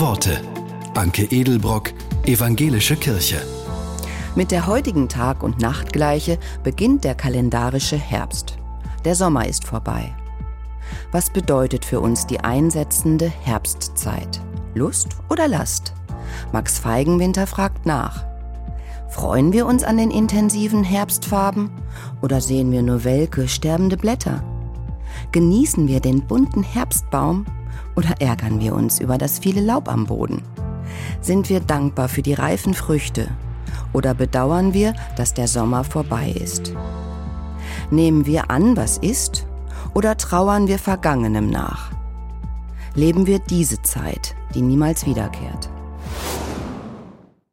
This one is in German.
Worte. Anke Edelbrock, Evangelische Kirche. Mit der heutigen Tag- und Nachtgleiche beginnt der kalendarische Herbst. Der Sommer ist vorbei. Was bedeutet für uns die einsetzende Herbstzeit? Lust oder Last? Max Feigenwinter fragt nach. Freuen wir uns an den intensiven Herbstfarben oder sehen wir nur welke, sterbende Blätter? Genießen wir den bunten Herbstbaum oder ärgern wir uns über das viele Laub am Boden? Sind wir dankbar für die reifen Früchte oder bedauern wir, dass der Sommer vorbei ist? Nehmen wir an, was ist oder trauern wir Vergangenem nach? Leben wir diese Zeit, die niemals wiederkehrt?